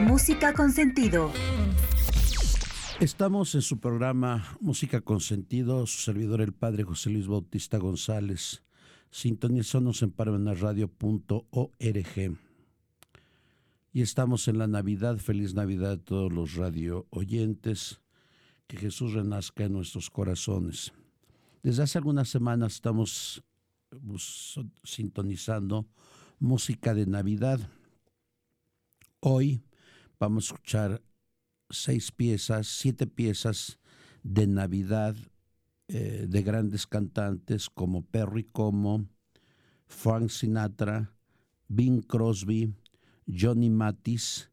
Música con sentido. Estamos en su programa Música con Sentido, su servidor el padre José Luis Bautista González. Sintonizamos en paramenarradio.org. Y estamos en la Navidad. Feliz Navidad a todos los radio oyentes. Que Jesús renazca en nuestros corazones. Desde hace algunas semanas estamos pues, sintonizando música de Navidad. Hoy vamos a escuchar seis piezas, siete piezas de Navidad eh, de grandes cantantes como Perry Como, Frank Sinatra, Bing Crosby, Johnny Mathis,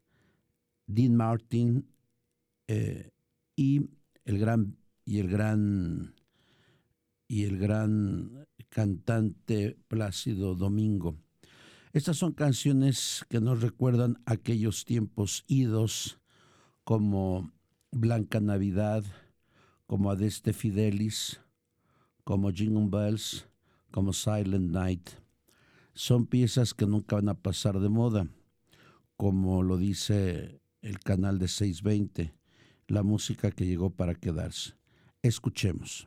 Dean Martin eh, y el gran y el gran y el gran cantante Plácido Domingo. Estas son canciones que nos recuerdan aquellos tiempos idos como Blanca Navidad, como Adeste Fidelis, como Jingle Bells, como Silent Night. Son piezas que nunca van a pasar de moda, como lo dice el canal de 620, la música que llegó para quedarse. Escuchemos.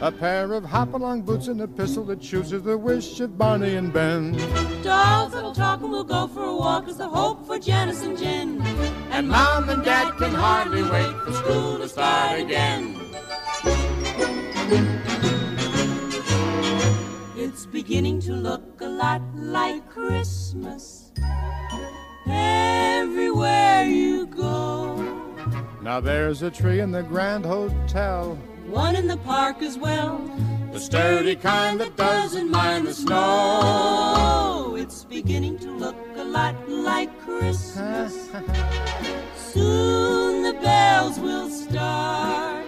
A pair of hop-along boots and a pistol that shoots is the wish of Barney and Ben. dolls that'll talk and we'll go for a walk is the hope for Janice and Jen. And mom and dad can hardly wait for school to start again. It's beginning to look a lot like Christmas everywhere you go. Now there's a tree in the Grand Hotel. One in the park as well. The sturdy kind that doesn't mind the snow. It's beginning to look a lot like Christmas. Soon the bells will start.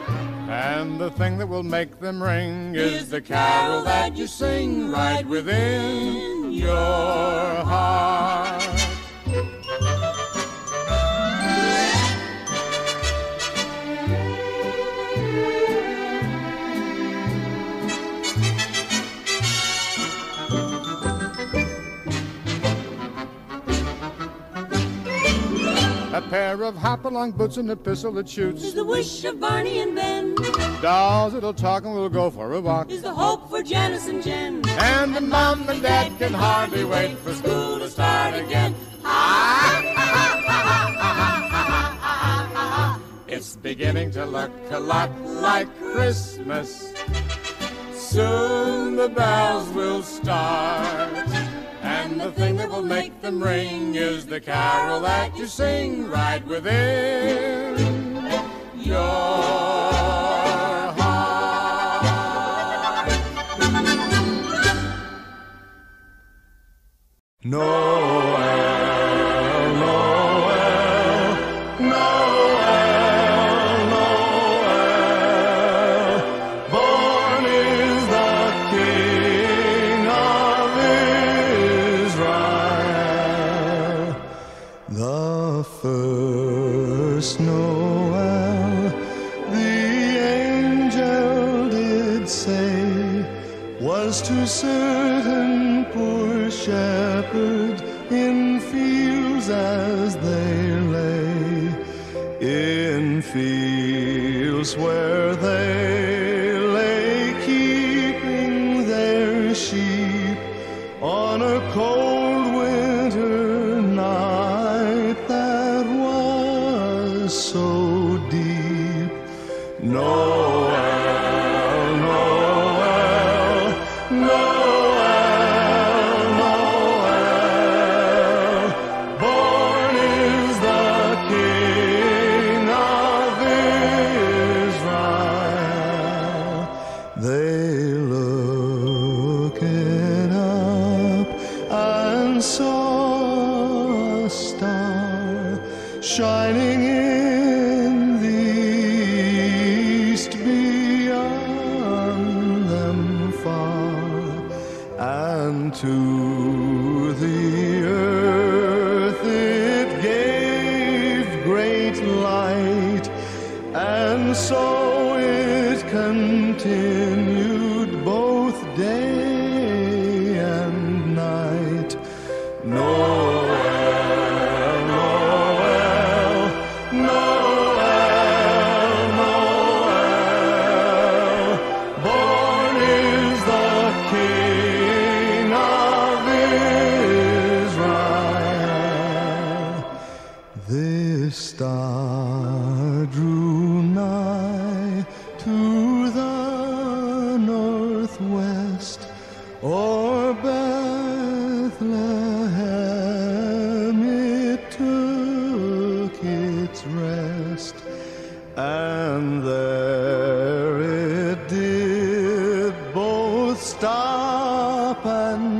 And the thing that will make them ring is the carol that you sing right within your heart. A pair of hop-along boots and a pistol that shoots. Is the wish of Barney and Ben. Dolls that'll talk and we'll go for a walk. Is the hope for Janice and Jen. And the mom and dad can hardly wait for school to start again. It's beginning to look a lot like Christmas. Soon the bells will start. The thing that will make them ring is the carol that you sing right within your heart. Noel, fields where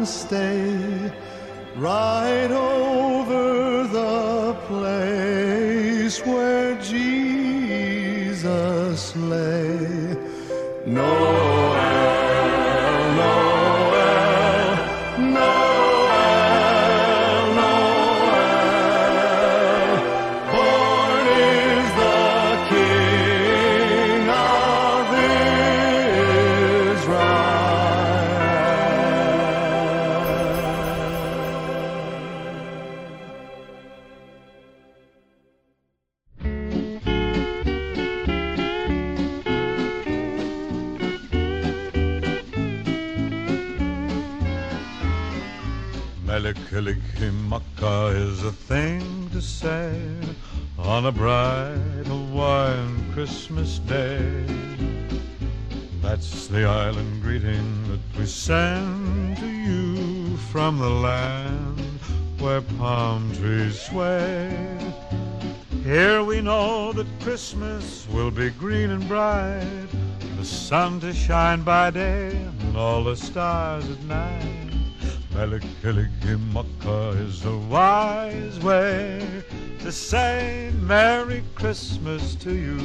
stay right a bright Hawaiian Christmas day. That's the island greeting that we send to you from the land where palm trees sway. Here we know that Christmas will be green and bright, the sun to shine by day and all the stars at night. Mele Kalikimaka is a wise way to say Merry Christmas to you.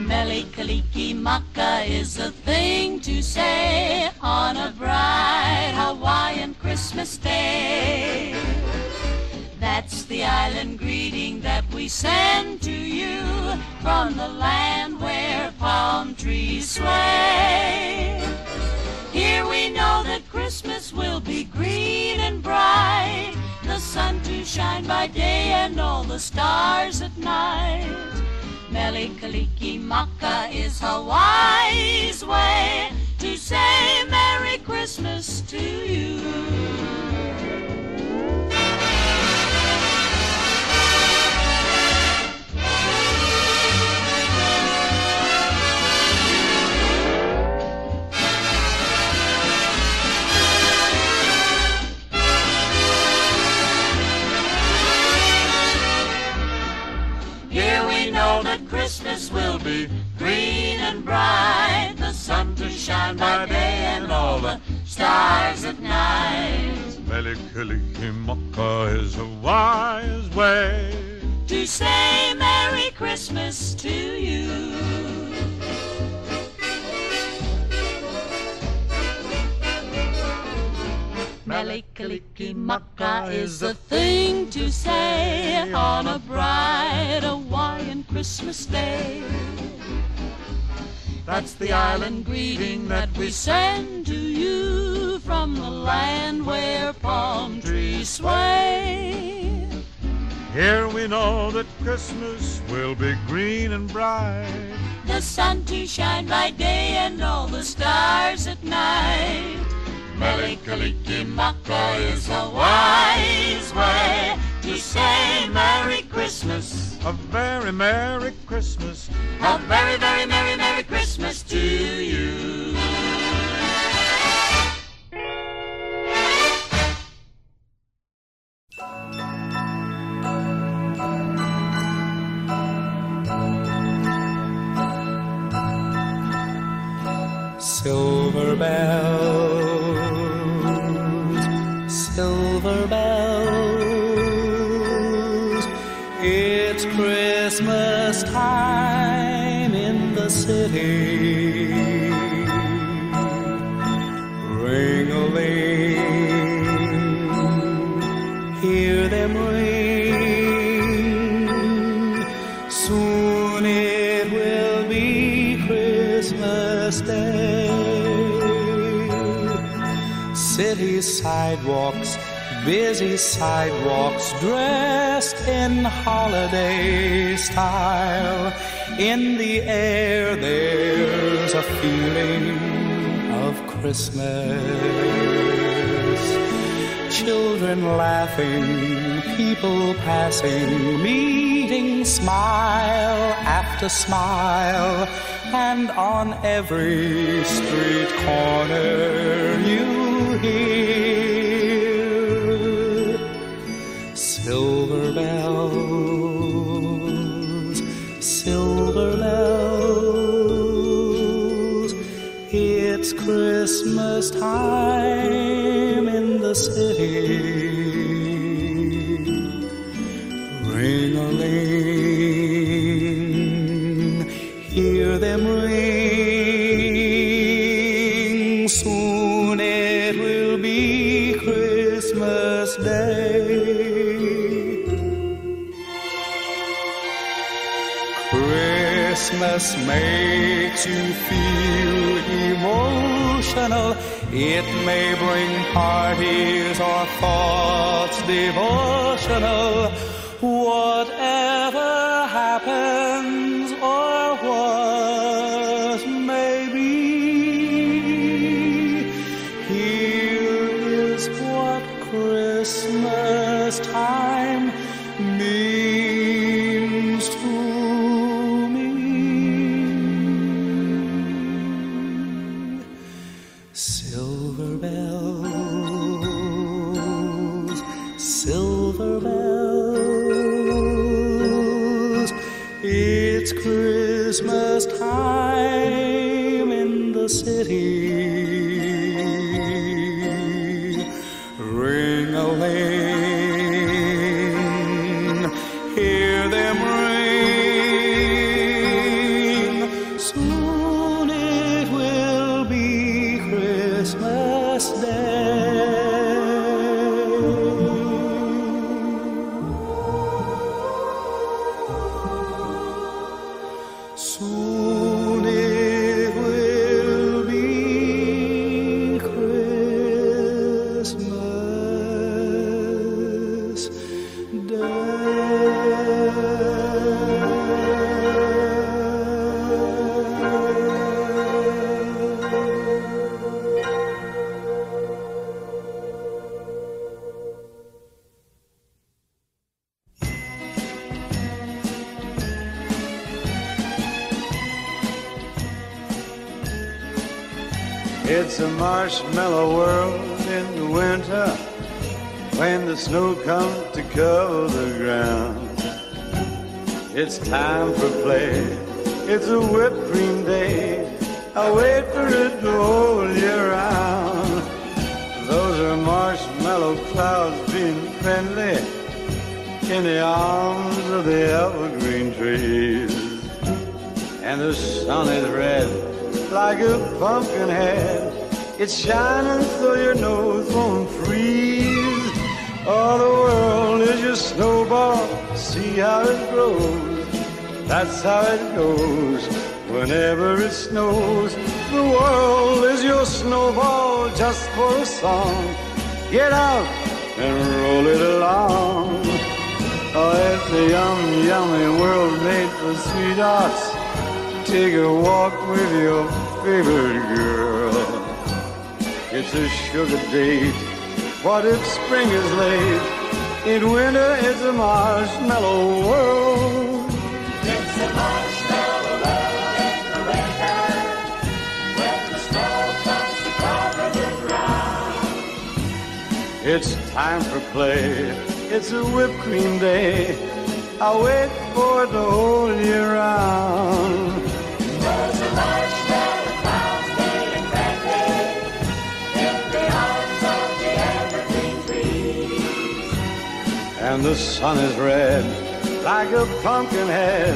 Mele Kalikimaka is a thing to say on a bright Hawaiian Christmas day. That's the island greeting that we send to you from the land where palm trees sway. Here we know that Christmas will be green and bright, the sun to shine by day and all the stars at night. Mele Kalikimaka is Hawaii's way to say Merry Christmas to you. Christmas will be green and bright, the sun to shine by day and all the stars at night. Mele Kalikimaka is a wise way to say Merry Christmas to you. Mele Kalikimaka is the thing to say on a bright Hawaiian Christmas day. That's the island greeting that we send to you from the land where palm trees sway. Here we know that Christmas will be green and bright. The sun to shine by day and all the stars at night. Mele Kalikimaka is a wise way to say Merry Christmas. A very Merry Christmas. A very, very Merry, Merry Christmas to you. Silver bells City sidewalks busy sidewalks dressed in holiday style. In the air, there's a feeling of Christmas. Children laughing, people passing, meeting smile after smile, and on every street corner you silver bells, silver bells. It's Christmas time in the city. Christmas makes you feel emotional. It may bring parties or thoughts devotional. Whatever happens It's a marshmallow world in the winter when the snow comes to cover the ground. It's time for play. It's a whipped cream day. I wait for it to hold you around. Those are marshmallow clouds being friendly in the arms of the evergreen trees. And the sun is red like a pumpkin head. It's shining so your nose won't freeze. All the world is your snowball. See how it grows. That's how it goes. Whenever it snows, the world is your snowball just for a song. Get out and roll it along. Oh, it's a yum, yummy world made for sweethearts. Take a walk with your favorite girl. It's a sugar date. What if spring is late? In winter, it's a marshmallow world. It's a marshmallow world in the winter when the snow comes to cover the ground. It's time for play. It's a whipped cream day. I'll wait for it to hold you around. And the sun is red like a pumpkin head.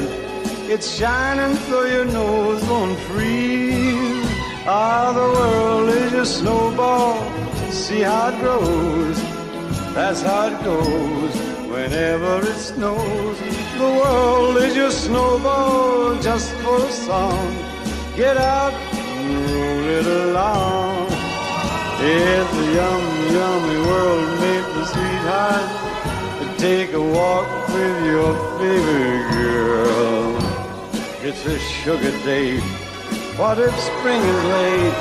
It's shining so your nose won't freeze. Ah, the world is your snowball. See how it grows. That's how it goes. Whenever it snows, the world is your snowball just for a song. Get out and roll it along. It's a yum, yummy world made for sweethearts take a walk with your favorite girl. It's a sugar date. What if spring is late?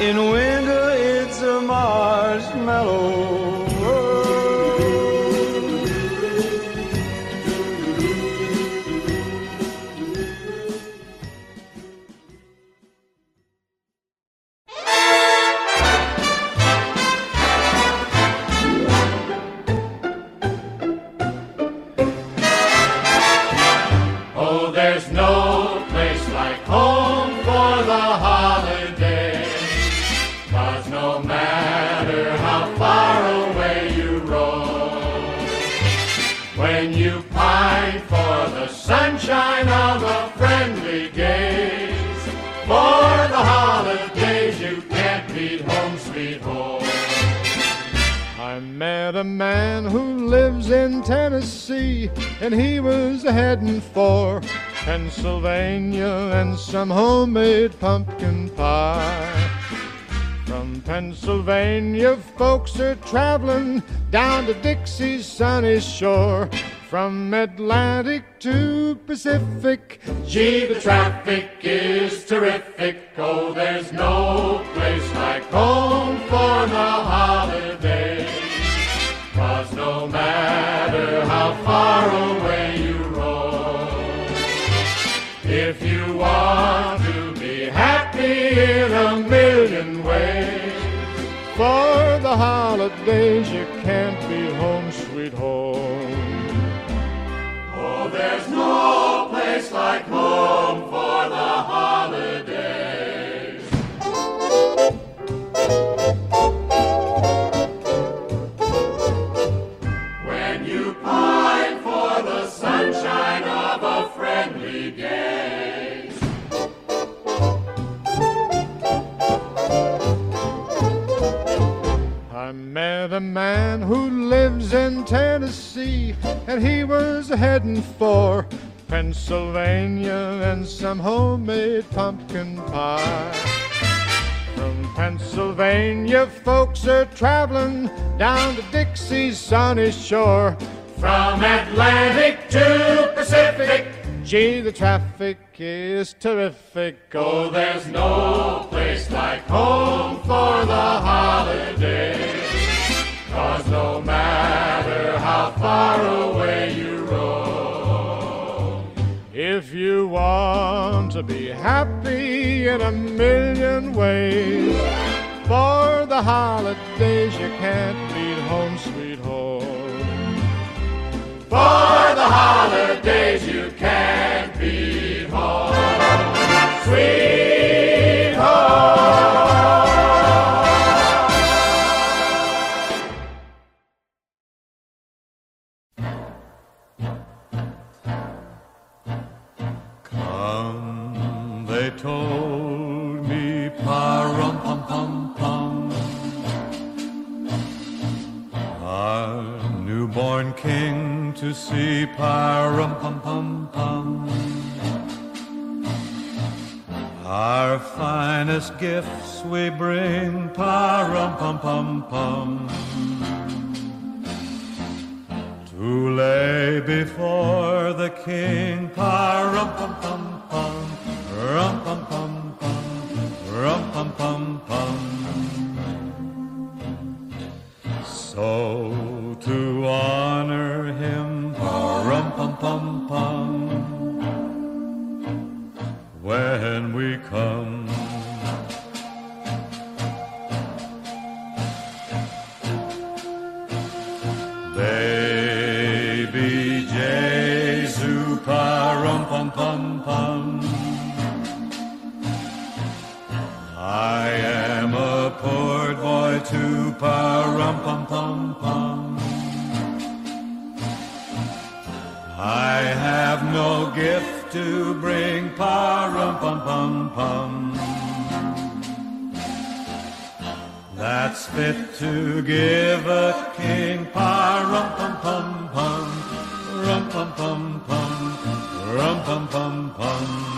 In winter, it's a marshmallow there's no place like home for the holiday. Cause no matter how far away you roam, when you pine for the sunshine of a friendly gaze, for the holidays you can't beat home sweet home. I met a man who lives in Tennessee, and he was heading for Pennsylvania and some homemade pumpkin pie. From Pennsylvania, folks are traveling down to Dixie's sunny shore. From Atlantic to Pacific, Gee, the traffic is terrific. Oh, there's no place like home for the holidays. Cause no matter how far away for the holidays you can't be home, sweet home. oh, there's no place like home for the holidays. When you pine for the sunshine of a friendly gaze. Met a man who lives in Tennessee, and he was heading for Pennsylvania and some homemade pumpkin pie. From Pennsylvania, folks are traveling down to Dixie's sunny shore. From Atlantic to Pacific, Gee, the traffic is terrific. oh, there's no place like home for the holidays. Cause no matter how far away you roam, If you want to be happy in a million ways, for the holidays you can't beat home, sweet home. for the holidays you can't beat home. Sweet home. Newborn king to see, pa-rum pum pum pum. Our finest gifts we bring, pa-rum pum pum pum. To lay before the king, pa rum pum pum pum, rum pum pum pum. I have no gift to bring, pa rum pum pum pum. That's fit to give a king, pa rum pum pum pum, rum pum pum pum, rum pum pum pum.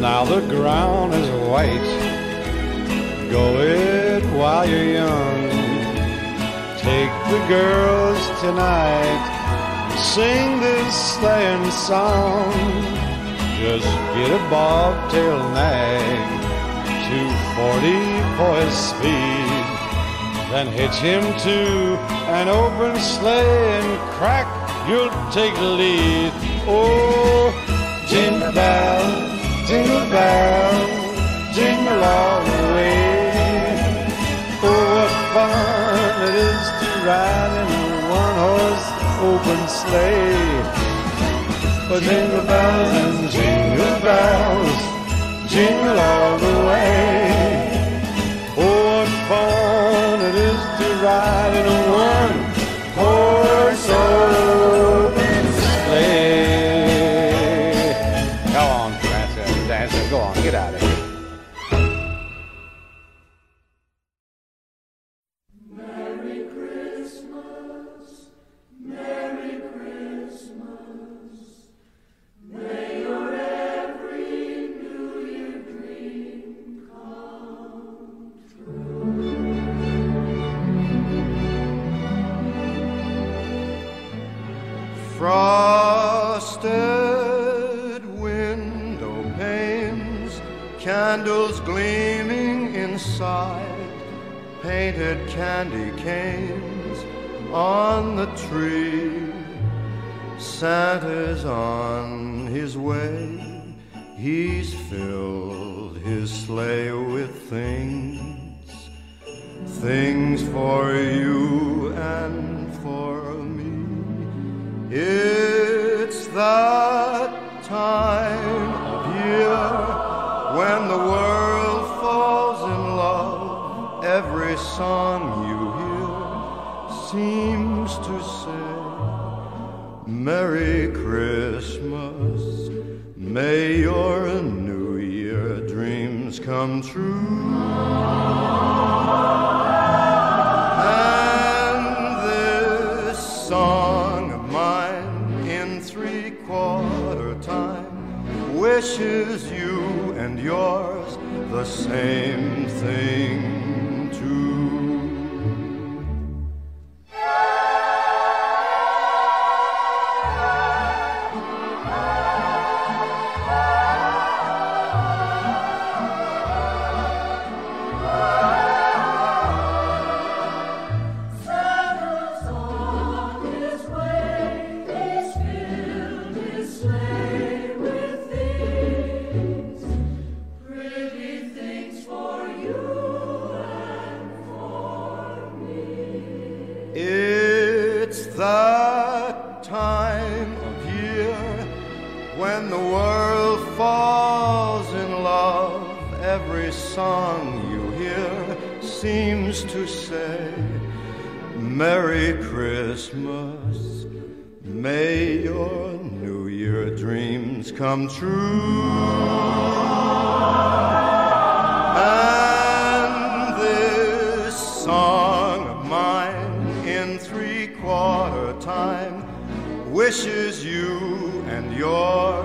Now the ground is white. Go it while you're young. Take the girls tonight. Sing this sleighing song. Just get a bobtail nag to 40 poise speed. Then hitch him to an open sleigh and crack, you'll take the lead. Oh, jingle bell, jingle bell, jingle all the way. Oh, what fun it is to ride in a one-horse open sleigh. Oh, jingle bells and jingle bells, jingle all the way. Oh, what fun it is to ride in a one-horse open with things, things for you and for me. It's that time of year when the world falls in love. Every song you hear seems to say, Merry Christmas. May your come true. And this song of mine in three quarter time wishes you and yours the same thing Every song you hear seems to say, Merry Christmas. May your New Year dreams come true. And this song of mine in three quarter time wishes you and yours,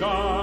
sky.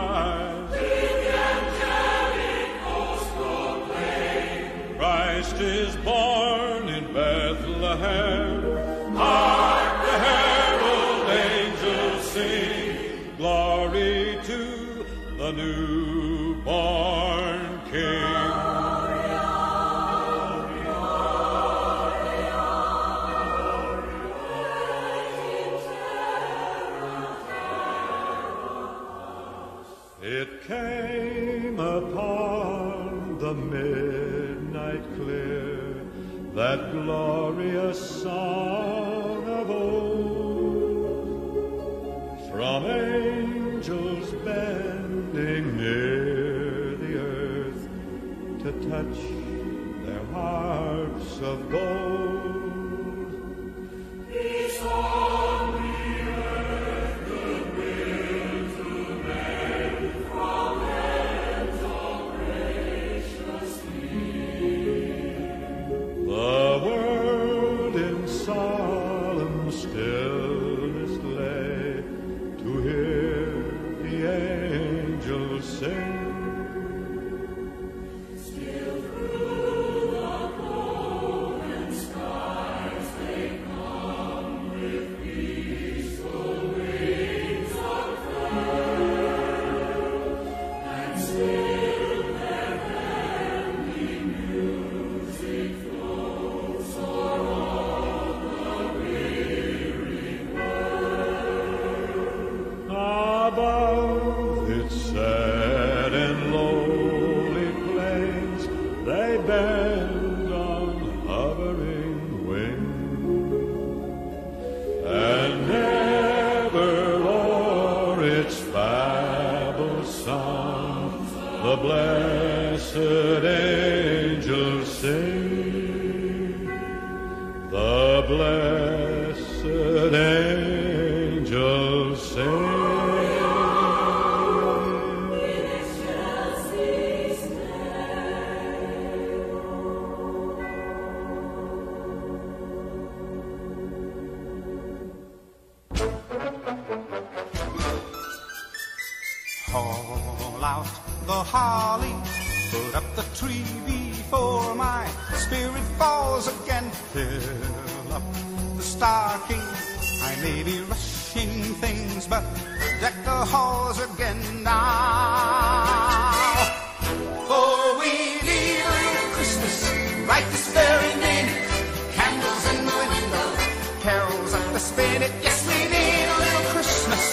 minute, yes, we need a little Christmas,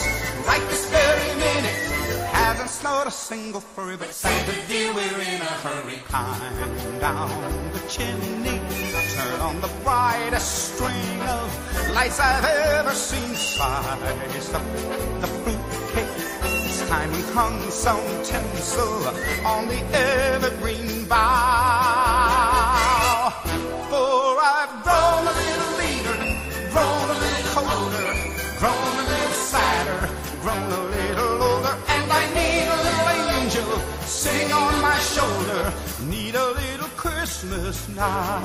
right this very minute. Hasn't snowed a single furry, but Santa dear, we're in a hurry. Climb down the chimney, turn on the brightest string of lights I've ever seen. Slice up the fruitcake. It's time we hung some tinsel on the evergreen vine. Christmas now.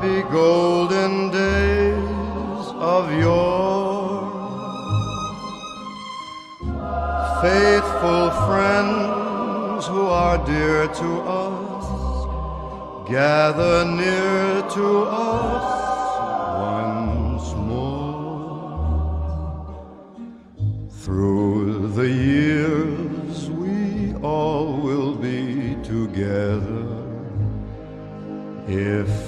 Happy golden days of yore. Faithful friends who are dear to us, gather near to us once more. Through the years, we all will be together if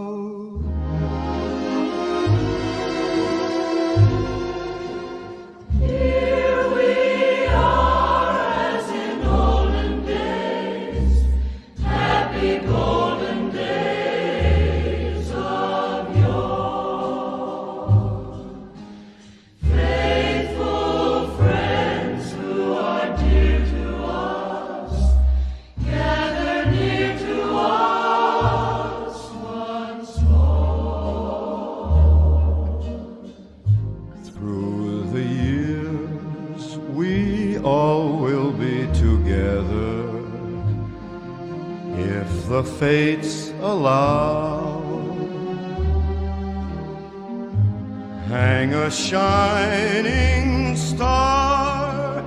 Fates allow. Hang a shining star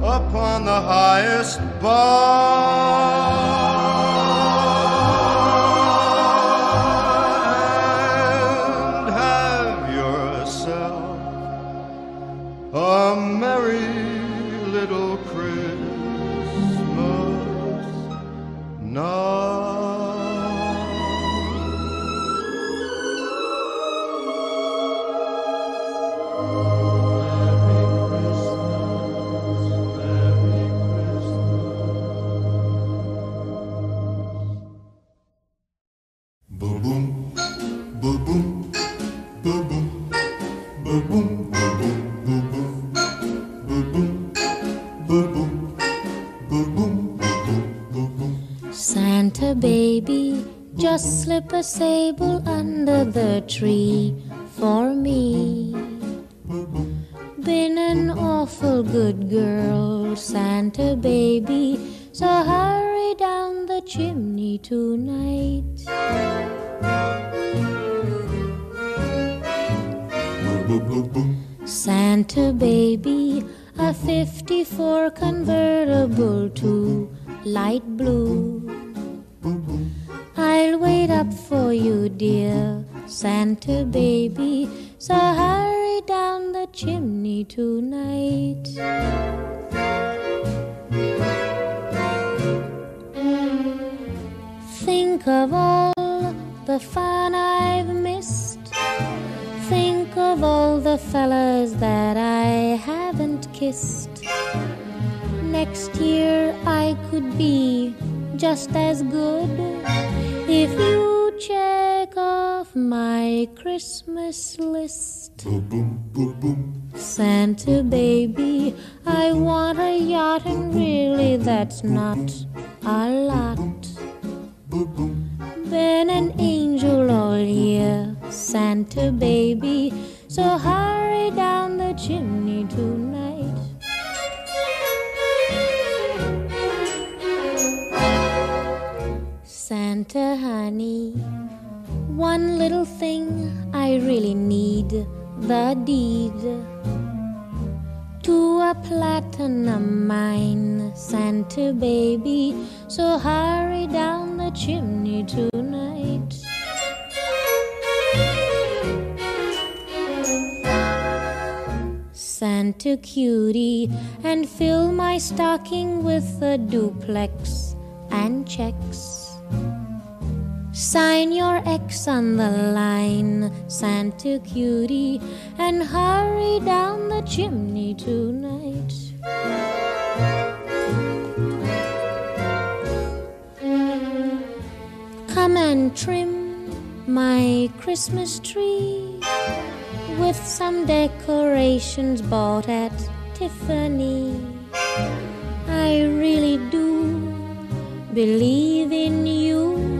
upon the highest bough chimney tonight. Think of all the fun I've missed. Think of all the fellas that I haven't kissed. Next year I could be just as good if you check off my Christmas list. Santa baby, I want a yacht, and really that's not a lot. Been an angel all year, Santa baby, so hurry down the chimney tonight. Santa honey, one little thing I really need the deed a platinum mine, Santa baby. So hurry down the chimney tonight. Santa cutie, and fill my stocking with a duplex and checks. Sign your X on the line, Santa cutie, and hurry down the chimney tonight. Come and trim my Christmas tree with some decorations bought at Tiffany. I really do believe in you.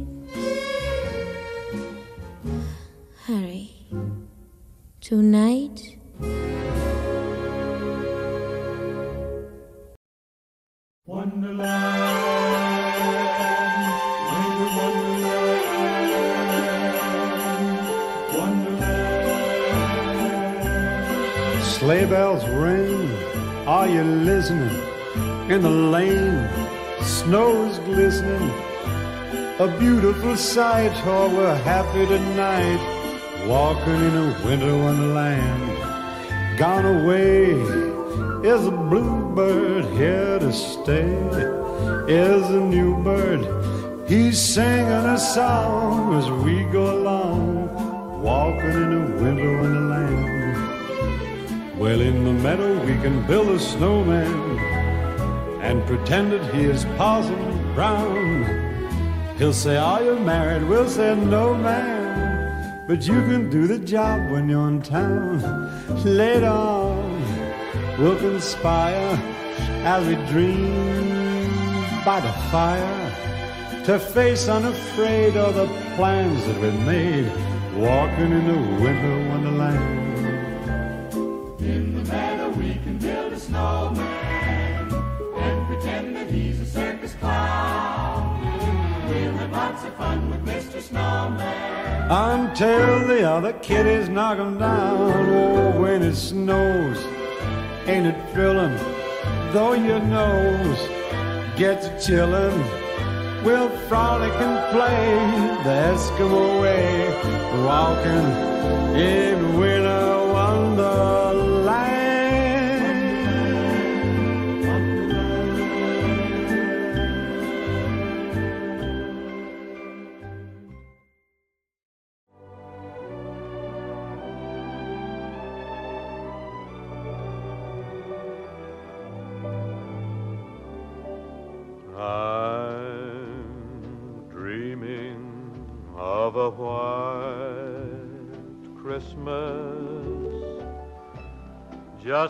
Hurry. Tonight. Sleigh bells ring, are you listening? In the lane, snow's glistening. A beautiful sight, oh, we're happy tonight. Walking in a winter wonderland. Gone away is a bluebird here to stay. Is a new bird, he's singing a song as we go along. Walking in a winter wonderland. Well, in the meadow we can build a snowman and pretend that he is Parson Brown. He'll say, Are you married? We'll say, No, man. But you can do the job when you're in town. Later on, we'll conspire as we dream by the fire to face unafraid all the plans that we made. Walking in the winter wonderland. In the meadow we can build a snowman and pretend that he's a circus clown. We'll have lots of fun with Mr. Snowman. Until the other kiddies knock 'em down. Oh, when it snows, ain't it thrilling? Though your nose gets chillin', we'll frolic and play the Eskimo way, walking in winter wonderland.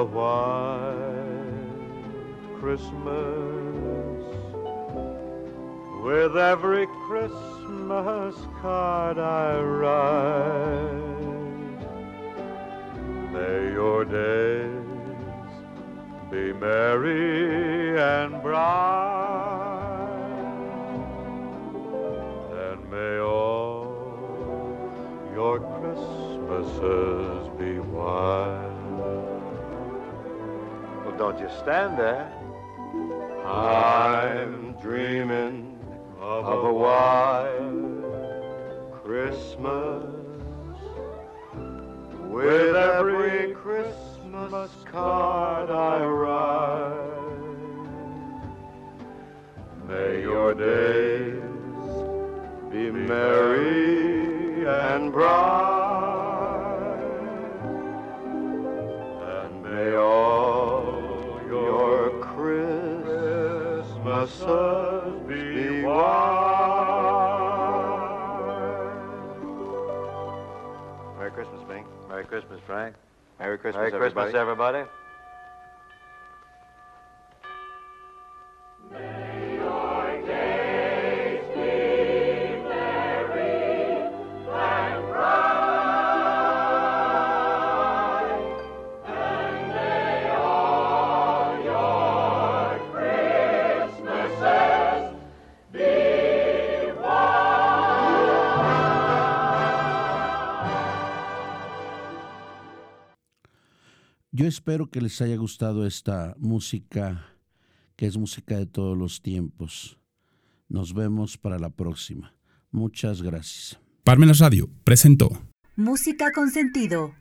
A white Christmas with every Christmas card I write. May your days be merry don't you stand there. I'm dreaming of a white Christmas with every Christmas card I write. May your days be merry and bright, Christmases be white. Merry Christmas, Bing. Merry Christmas, Frank. Merry Christmas, Merry Christmas, everybody. everybody. Espero que les haya gustado esta música, que es música de todos los tiempos. Nos vemos para la próxima. Muchas gracias. Parmenas Radio presentó Música con sentido.